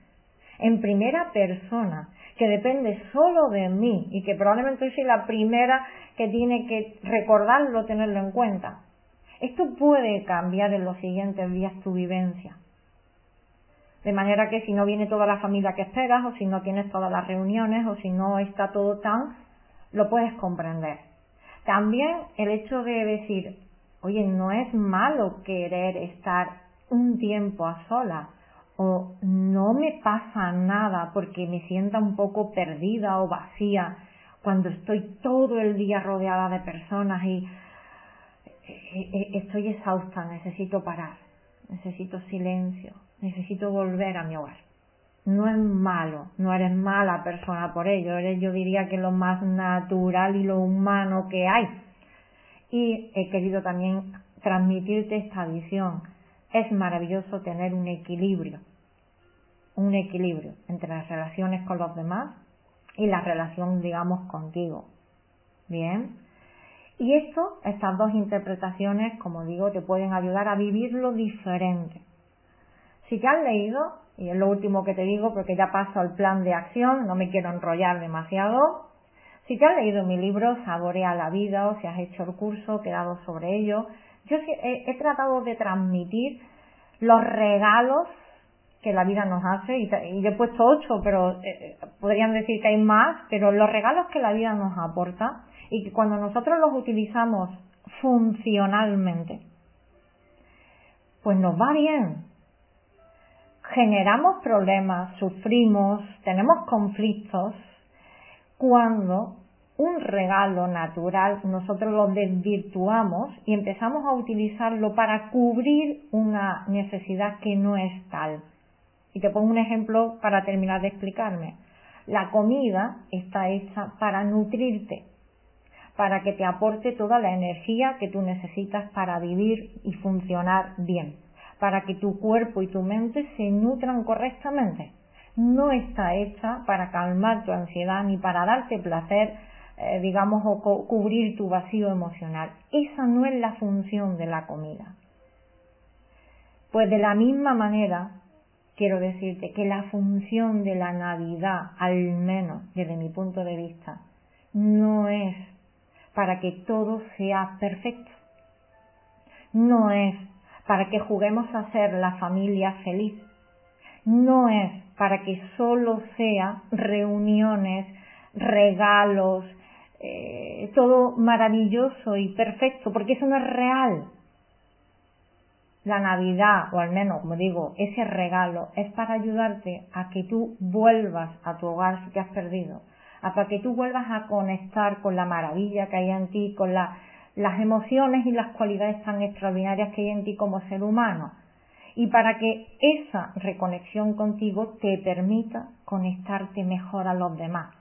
en primera persona, que depende solo de mí y que probablemente soy la primera que tiene que recordarlo, tenerlo en cuenta. Esto puede cambiar en los siguientes días tu vivencia. De manera que si no viene toda la familia que esperas, o si no tienes todas las reuniones, o si no está todo tan, lo puedes comprender. También el hecho de decir, oye, no es malo querer estar un tiempo a solas, o no me pasa nada porque me sienta un poco perdida o vacía cuando estoy todo el día rodeada de personas y eh, eh, estoy exhausta, necesito parar, necesito silencio, necesito volver a mi hogar. No es malo, no eres mala persona por ello, eres yo diría que lo más natural y lo humano que hay. Y he querido también transmitirte esta visión es maravilloso tener un equilibrio, un equilibrio entre las relaciones con los demás y la relación, digamos, contigo. Bien. Y esto, estas dos interpretaciones, como digo, te pueden ayudar a vivirlo diferente. Si te has leído, y es lo último que te digo porque ya paso al plan de acción, no me quiero enrollar demasiado, si te has leído mi libro Saborea la vida o si has hecho el curso, quedado sobre ello, yo he, tratado de transmitir los regalos que la vida nos hace, y, yo he puesto ocho, pero eh, podrían decir que hay más, pero los regalos que la vida nos aporta y que cuando nosotros los utilizamos funcionalmente, pues nos va bien. Generamos problemas, sufrimos, tenemos conflictos cuando un regalo natural, nosotros lo desvirtuamos y empezamos a utilizarlo para cubrir una necesidad que no es tal. Y te pongo un ejemplo para terminar de explicarme. La comida está hecha para nutrirte, para que te aporte toda la energía que tú necesitas para vivir y funcionar bien, para que tu cuerpo y tu mente se nutran correctamente. No está hecha para calmar tu ansiedad ni para darte placer eh, digamos, o cubrir tu vacío emocional. Esa no es la función de la comida. Pues de la misma manera, quiero decirte que la función de la Navidad, al menos desde mi punto de vista, no es para que todo sea perfecto. No es para que juguemos a ser la familia feliz. No es para que solo sea reuniones, regalos, eh, todo maravilloso y perfecto, porque eso no es real. la Navidad, o al menos, como digo, ese regalo es para ayudarte a que tú vuelvas a tu hogar si te has perdido, a para que tú vuelvas a conectar con la maravilla que hay en ti, con las emociones y las cualidades tan extraordinarias que hay en ti como ser humano. Y para que esa reconexión contigo te permita conectarte mejor a los demás,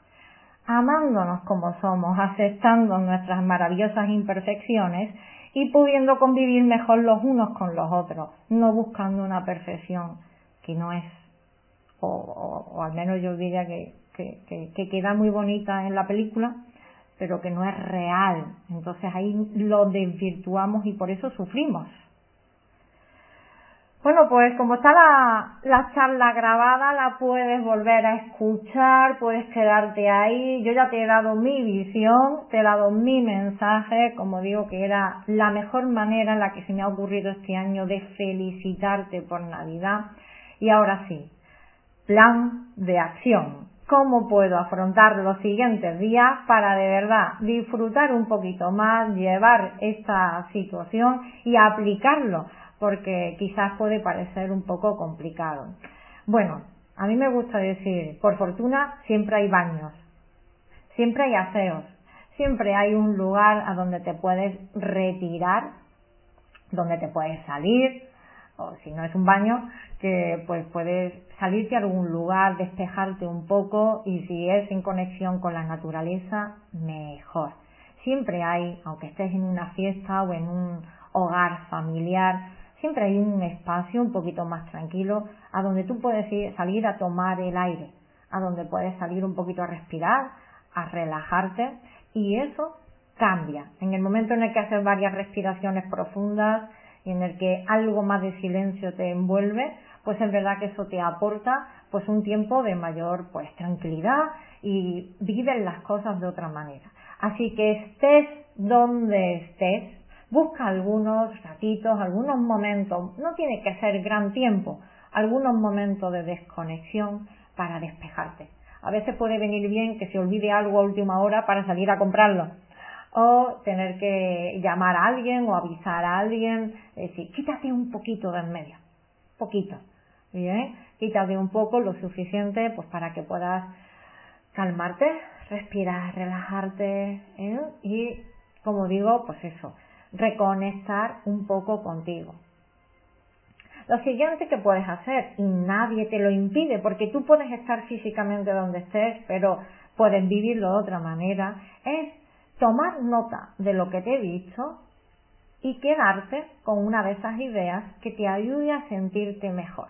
amándonos como somos, aceptando nuestras maravillosas imperfecciones y pudiendo convivir mejor los unos con los otros, no buscando una perfección que no es, o, al menos yo diría que, que, queda muy bonita en la película, pero que no es real. Entonces ahí lo desvirtuamos y por eso sufrimos. Bueno, pues como está la, la, charla grabada, la puedes volver a escuchar, puedes quedarte ahí. Yo ya te he dado mi visión, te he dado mi mensaje, como digo que era la mejor manera en la que se me ha ocurrido este año de felicitarte por Navidad. Y ahora sí, plan de acción. ¿Cómo puedo afrontar los siguientes días para de verdad disfrutar un poquito más, llevar esta situación y aplicarlo? porque quizás puede parecer un poco complicado. Bueno, a mí me gusta decir, por fortuna siempre hay baños, siempre hay aseos, siempre hay un lugar a donde te puedes retirar, donde te puedes salir, o si no es un baño, que pues puedes salirte a algún lugar, despejarte un poco y si es en conexión con la naturaleza, mejor. Siempre hay, aunque estés en una fiesta o en un hogar familiar, siempre hay un espacio un poquito más tranquilo a donde tú puedes ir, salir a tomar el aire, a donde puedes salir un poquito a respirar, a relajarte y eso cambia. En el momento en el que haces varias respiraciones profundas y en el que algo más de silencio te envuelve, pues es verdad que eso te aporta pues un tiempo de mayor pues tranquilidad y vives las cosas de otra manera. Así que estés donde estés, Busca algunos ratitos, algunos momentos, no tiene que ser gran tiempo, algunos momentos de desconexión para despejarte. A veces puede venir bien que se olvide algo a última hora para salir a comprarlo o tener que llamar a alguien o avisar a alguien, decir, quítate un poquito de en medio, poquito, bien, quítate un poco lo suficiente pues para que puedas calmarte, respirar, relajarte ¿eh? y como digo, pues eso, reconectar un poco contigo. Lo siguiente que puedes hacer, y nadie te lo impide, porque tú puedes estar físicamente donde estés, pero puedes vivirlo de otra manera, es tomar nota de lo que te he dicho y quedarte con una de esas ideas que te ayude a sentirte mejor.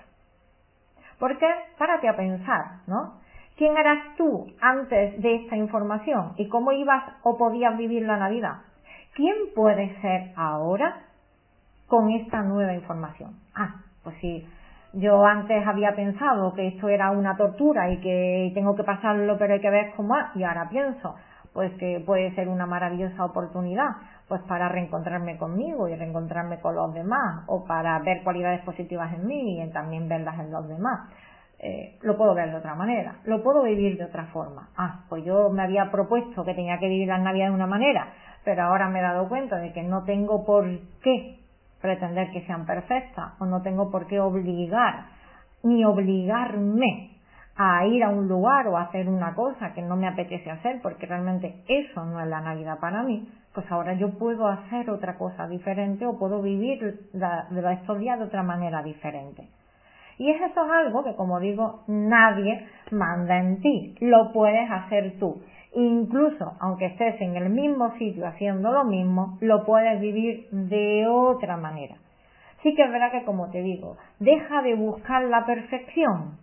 Porque, párate a pensar, ¿no? ¿Quién eras tú antes de esta información y cómo ibas o podías vivir la Navidad? ¿quién puede ser ahora con esta nueva información? Ah, pues si yo antes había pensado que esto era una tortura y que tengo que pasarlo pero hay que ver cómo es, y ahora pienso pues que puede ser una maravillosa oportunidad pues para reencontrarme conmigo y reencontrarme con los demás o para ver cualidades positivas en mí y también verlas en los demás. Eh, lo puedo ver de otra manera, lo puedo vivir de otra forma. Ah, pues yo me había propuesto que tenía que vivir la Navidad de una manera, pero ahora me he dado cuenta de que no tengo por qué pretender que sean perfectas o no tengo por qué obligar ni obligarme a ir a un lugar o a hacer una cosa que no me apetece hacer porque realmente eso no es la Navidad para mí, pues ahora yo puedo hacer otra cosa diferente o puedo vivir de estos días de otra manera diferente. Y eso es algo que, como digo, nadie manda en ti, lo puedes hacer tú. Incluso aunque estés en el mismo sitio haciendo lo mismo, lo puedes vivir de otra manera. Sí que es verdad que, como te digo, deja de buscar la perfección.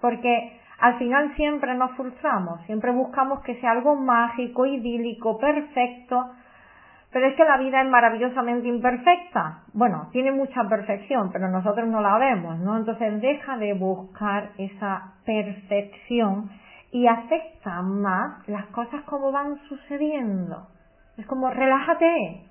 Porque al final siempre nos frustramos, siempre buscamos que sea algo mágico, idílico, perfecto, pero es que la vida es maravillosamente imperfecta. Bueno, tiene mucha perfección, pero nosotros no la vemos, ¿no? Entonces deja de buscar esa perfección y acepta más las cosas como van sucediendo. Es como relájate.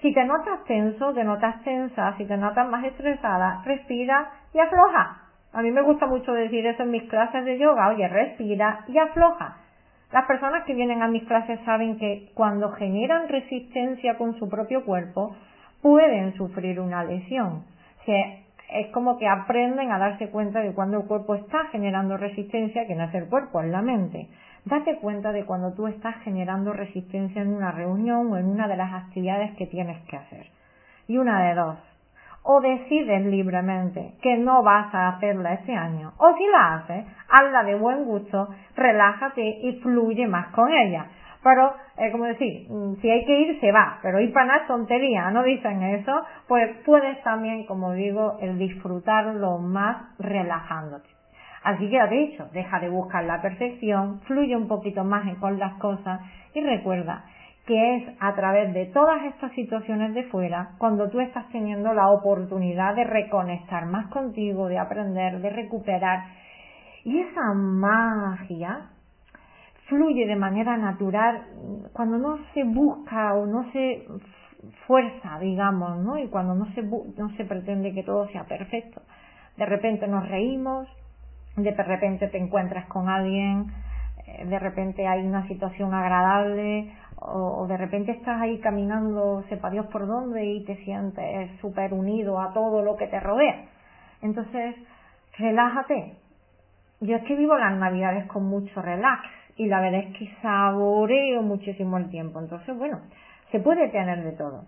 Si te notas tenso, te notas tensa, si te notas más estresada, respira y afloja. A mí me gusta mucho decir eso en mis clases de yoga, oye, respira y afloja. Las personas que vienen a mis clases saben que cuando generan resistencia con su propio cuerpo, pueden sufrir una lesión. es como que aprenden a darse cuenta de cuando el cuerpo está generando resistencia, que no es el cuerpo, es la mente. Date cuenta de cuando tú estás generando resistencia en una reunión o en una de las actividades que tienes que hacer. Y una de dos, o decides libremente que no vas a hacerla este año, o si la haces, hazla de buen gusto, relájate y fluye más con ella. Pero, eh, como decir, mm, si hay que ir, se va, pero ir para nada es tontería, no dicen eso, pues puedes también, como digo, el disfrutarlo más relajándote. Así que dicho, deja de buscar la perfección, fluye un poquito más con las cosas y recuerda que es a través de todas estas situaciones de fuera cuando tú estás teniendo la oportunidad de reconectar más contigo, de aprender, de recuperar. Y esa magia fluye de manera natural cuando no se busca o no se fuerza, digamos, ¿no? Y cuando no se, no se pretende que todo sea perfecto. De repente nos reímos, de repente te encuentras con alguien, eh, de repente hay una situación agradable o, de repente estás ahí caminando, sepa Dios por dónde, y te sientes súper unido a todo lo que te rodea. Entonces, relájate. Yo es que vivo las navidades con mucho relax y la verdad es que saboreo muchísimo el tiempo. Entonces, bueno, se puede tener de todo.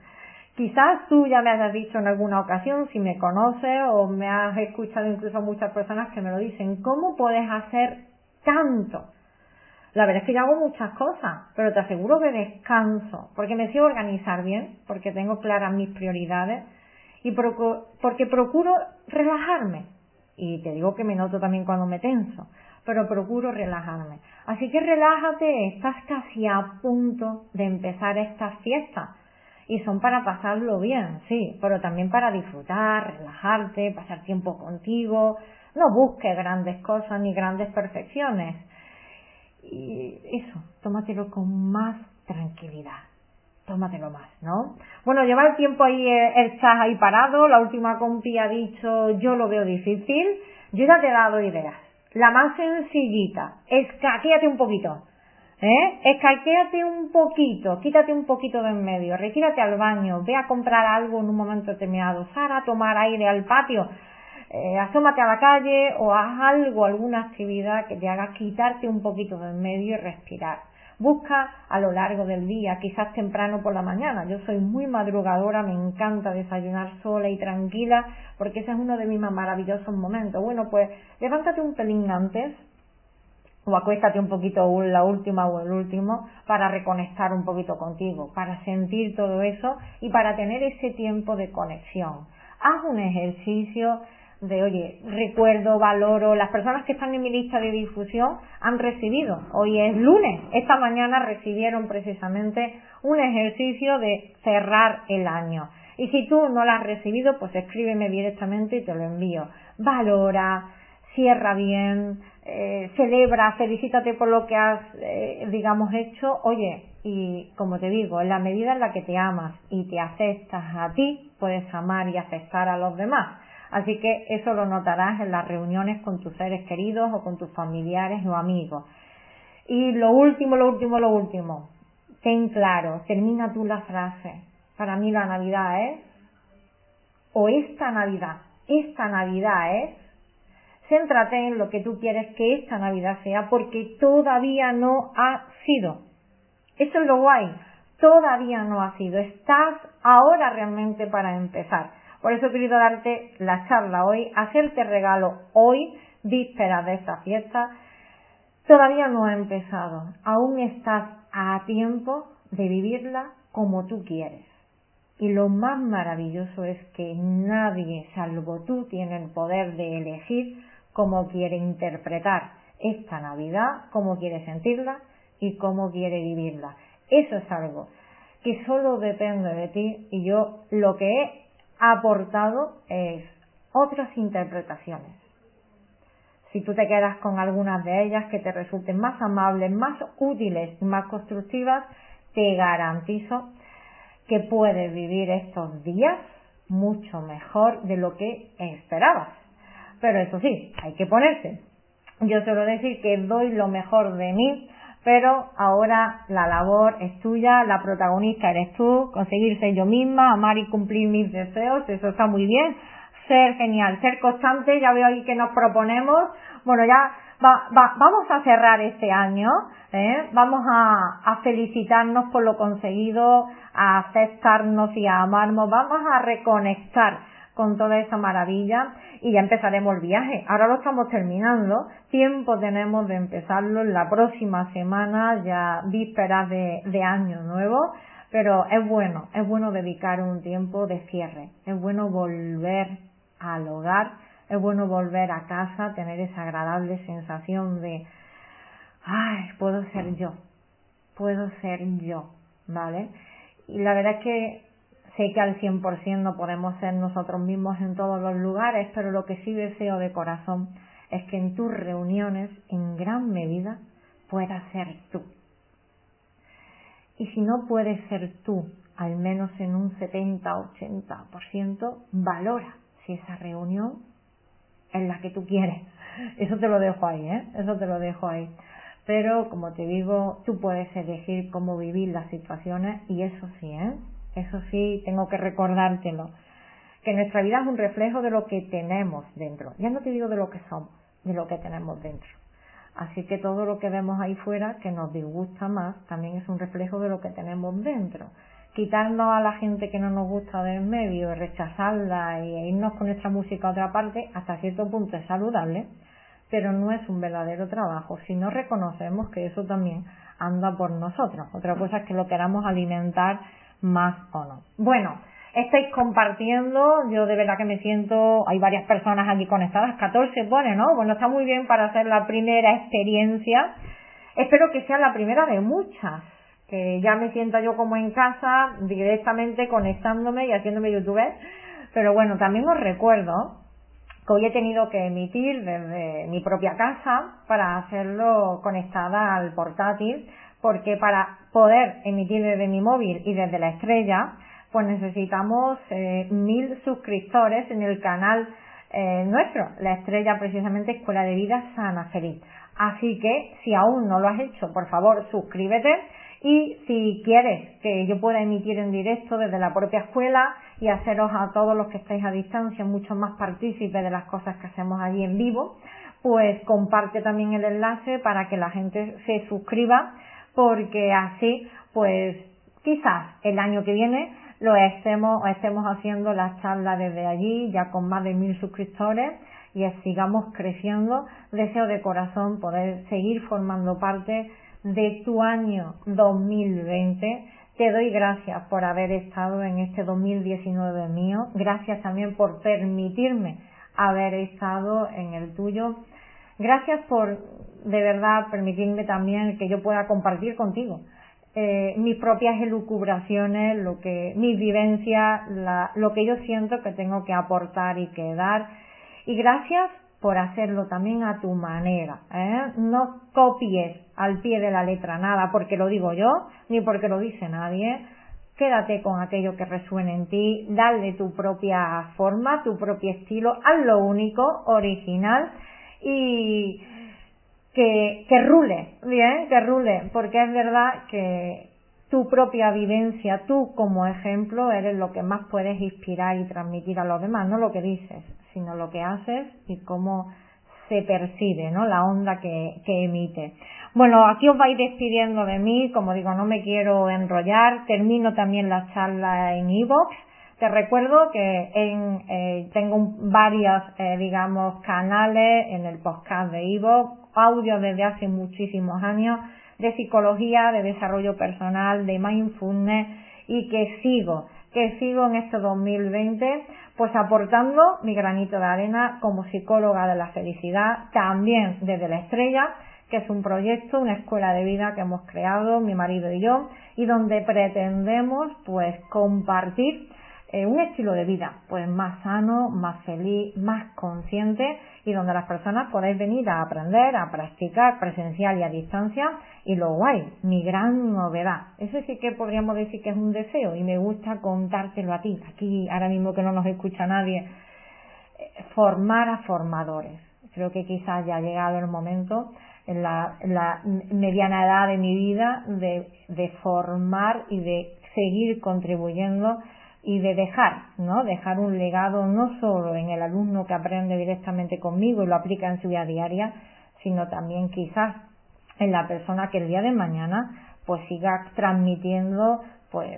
Quizás tú ya me hayas dicho en alguna ocasión, si me conoces o me has escuchado incluso muchas personas que me lo dicen, ¿cómo puedes hacer tanto? La verdad es que yo hago muchas cosas, pero te aseguro que descanso, porque me sé organizar bien, porque tengo claras mis prioridades y porque procuro relajarme. Y te digo que me noto también cuando me tenso, pero procuro relajarme. Así que relájate, estás casi a punto de empezar estas fiestas. Y son para pasarlo bien, sí, pero también para disfrutar, relajarte, pasar tiempo contigo. No busques grandes cosas ni grandes perfecciones y eso, tómatelo con más tranquilidad. Tómatelo más, ¿no? Bueno, lleva el tiempo ahí eh, el chat ahí parado, la última compi ha dicho yo lo veo difícil, yo ya te he dado ideas. La más sencillita, escaquéate un poquito, ¿eh? Escaquéate un poquito, quítate un poquito de en medio, retírate al baño, ve a comprar algo en un momento determinado, sal a tomar aire al patio, eh, asómate a la calle o haz algo, alguna actividad que te haga quitarte un poquito del medio y respirar. Busca a lo largo del día, quizás temprano por la mañana. Yo soy muy madrugadora, me encanta desayunar sola y tranquila porque ese es uno de mis más maravillosos momentos. Bueno, pues levántate un pelín antes o acuéstate un poquito la última o el último para reconectar un poquito contigo, para sentir todo eso y para tener ese tiempo de conexión. Haz un ejercicio de, oye, recuerdo, valoro, las personas que están en mi lista de difusión han recibido, hoy es lunes, esta mañana recibieron precisamente un ejercicio de cerrar el año. Y si tú no lo has recibido, pues escríbeme directamente y te lo envío. Valora, cierra bien, eh, celebra, felicítate por lo que has, eh, digamos, hecho. Oye, y como te digo, en la medida en la que te amas y te aceptas a ti, puedes amar y aceptar a los demás. Así que eso lo notarás en las reuniones con tus seres queridos o con tus familiares o amigos. Y lo último, lo último, lo último. Ten claro, termina tú la frase. Para mí la Navidad es, o esta Navidad, esta Navidad es, céntrate en lo que tú quieres que esta Navidad sea porque todavía no ha sido. Eso es lo guay. Todavía no ha sido. Estás ahora realmente para empezar. Por eso he querido darte la charla hoy, hacerte regalo hoy, víspera de esta fiesta. Todavía no ha empezado, aún estás a tiempo de vivirla como tú quieres. Y lo más maravilloso es que nadie, salvo tú, tiene el poder de elegir cómo quiere interpretar esta Navidad, cómo quiere sentirla y cómo quiere vivirla. Eso es algo que solo depende de ti y yo lo que he aportado es otras interpretaciones. Si tú te quedas con algunas de ellas que te resulten más amables, más útiles y más constructivas, te garantizo que puedes vivir estos días mucho mejor de lo que esperabas. Pero eso sí, hay que ponerse. Yo suelo decir que doy lo mejor de mí pero ahora la labor es tuya, la protagonista eres tú, conseguirse yo misma, amar y cumplir mis deseos, eso está muy bien, ser genial, ser constante, ya veo ahí que nos proponemos, bueno ya vamos a cerrar este año, ¿eh? vamos a, a felicitarnos por lo conseguido, a aceptarnos y a amarnos, vamos a reconectar con toda esa maravilla y ya empezaremos el viaje. Ahora lo estamos terminando, tiempo tenemos de empezarlo en la próxima semana, ya vísperas de, de año nuevo, pero es bueno, es bueno dedicar un tiempo de cierre, es bueno volver al hogar, es bueno volver a casa, tener esa agradable sensación de, ay, puedo ser yo, puedo ser yo, ¿vale? Y la verdad es que Sé que al 100% no podemos ser nosotros mismos en todos los lugares, pero lo que sí deseo de corazón es que en tus reuniones, en gran medida, puedas ser tú. Y si no puedes ser tú, al menos en un 70-80%, valora si esa reunión es la que tú quieres. Eso te lo dejo ahí, ¿eh? Eso te lo dejo ahí. Pero, como te digo, tú puedes elegir cómo vivir las situaciones y eso sí, ¿eh? Eso sí, tengo que recordártelo. Que nuestra vida es un reflejo de lo que tenemos dentro. Ya no te digo de lo que somos, de lo que tenemos dentro. Así que todo lo que vemos ahí fuera, que nos disgusta más, también es un reflejo de lo que tenemos dentro. Quitarnos a la gente que no nos gusta del medio, rechazarla e irnos con nuestra música a otra parte, hasta cierto punto es saludable, pero no es un verdadero trabajo si no reconocemos que eso también anda por nosotros. Otra cosa es que lo queramos alimentar más o no. Bueno, estáis compartiendo, yo de verdad que me siento, hay varias personas aquí conectadas, 14 pone, ¿no? Bueno, está muy bien para hacer la primera experiencia. Espero que sea la primera de muchas, que ya me sienta yo como en casa, directamente conectándome y haciéndome youtuber. Pero bueno, también os recuerdo que hoy he tenido que emitir desde mi propia casa para hacerlo conectada al portátil porque para poder emitir desde mi móvil y desde la estrella, pues necesitamos eh, mil suscriptores en el canal eh, nuestro, la estrella precisamente Escuela de Vida Sana Feliz. Así que si aún no lo has hecho, por favor suscríbete y si quieres que yo pueda emitir en directo desde la propia escuela y haceros a todos los que estáis a distancia mucho más partícipes de las cosas que hacemos allí en vivo, pues comparte también el enlace para que la gente se suscriba porque así, pues quizás el año que viene lo estemos, estemos haciendo las charlas desde allí, ya con más de mil suscriptores y sigamos creciendo. Deseo de corazón poder seguir formando parte de tu año 2020. Te doy gracias por haber estado en este 2019 mío. Gracias también por permitirme haber estado en el tuyo. Gracias por de verdad permitirme también que yo pueda compartir contigo eh, mis propias elucubraciones, lo que, mis vivencias, lo que yo siento que tengo que aportar y que dar. Y gracias por hacerlo también a tu manera. ¿eh? No copies al pie de la letra nada porque lo digo yo, ni porque lo dice nadie. Quédate con aquello que resuene en ti, dale tu propia forma, tu propio estilo, haz lo único, original y que, que rule, bien, que rule, porque es verdad que tu propia vivencia, tú como ejemplo, eres lo que más puedes inspirar y transmitir a los demás, no lo que dices, sino lo que haces y cómo se percibe, ¿no? La onda que, que emite. Bueno, aquí os vais despidiendo de mí, como digo, no me quiero enrollar, termino también la charla en iVoox. Te recuerdo que en, eh, tengo varios, eh, digamos, canales en el podcast de iVoox audio desde hace muchísimos años de psicología, de desarrollo personal, de mindfulness y que sigo, que sigo en este 2020 pues aportando mi granito de arena como psicóloga de la felicidad, también desde la estrella, que es un proyecto, una escuela de vida que hemos creado mi marido y yo y donde pretendemos pues compartir eh, un estilo de vida pues más sano, más feliz, más consciente y donde las personas podéis venir a aprender, a practicar presencial y a distancia y lo guay, mi gran novedad. Eso sí que podríamos decir que es un deseo y me gusta contártelo a ti, aquí ahora mismo que no nos escucha nadie, eh, formar a formadores. Creo que quizás ya ha llegado el momento en la, mediana edad de mi vida de formar y de seguir contribuyendo y de dejar, ¿no? Dejar un legado no solo en el alumno que aprende directamente conmigo y lo aplica en su vida diaria, sino también quizás en la persona que el día de mañana pues siga transmitiendo pues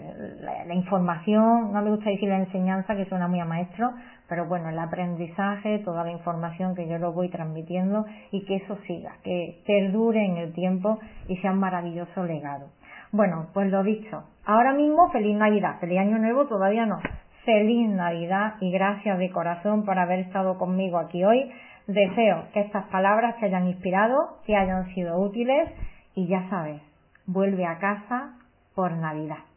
la, información, no me gusta decir la enseñanza que suena muy a maestro, pero bueno, el aprendizaje, toda la información que yo lo voy transmitiendo y que eso siga, que perdure en el tiempo y sea un maravilloso legado. Bueno, pues lo dicho, ahora mismo feliz Navidad, feliz Año Nuevo todavía no, feliz Navidad y gracias de corazón por haber estado conmigo aquí hoy. Deseo que estas palabras te hayan inspirado, que hayan sido útiles y ya sabes, vuelve a casa por Navidad.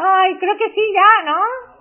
Ay, creo que sí ya, ¿no?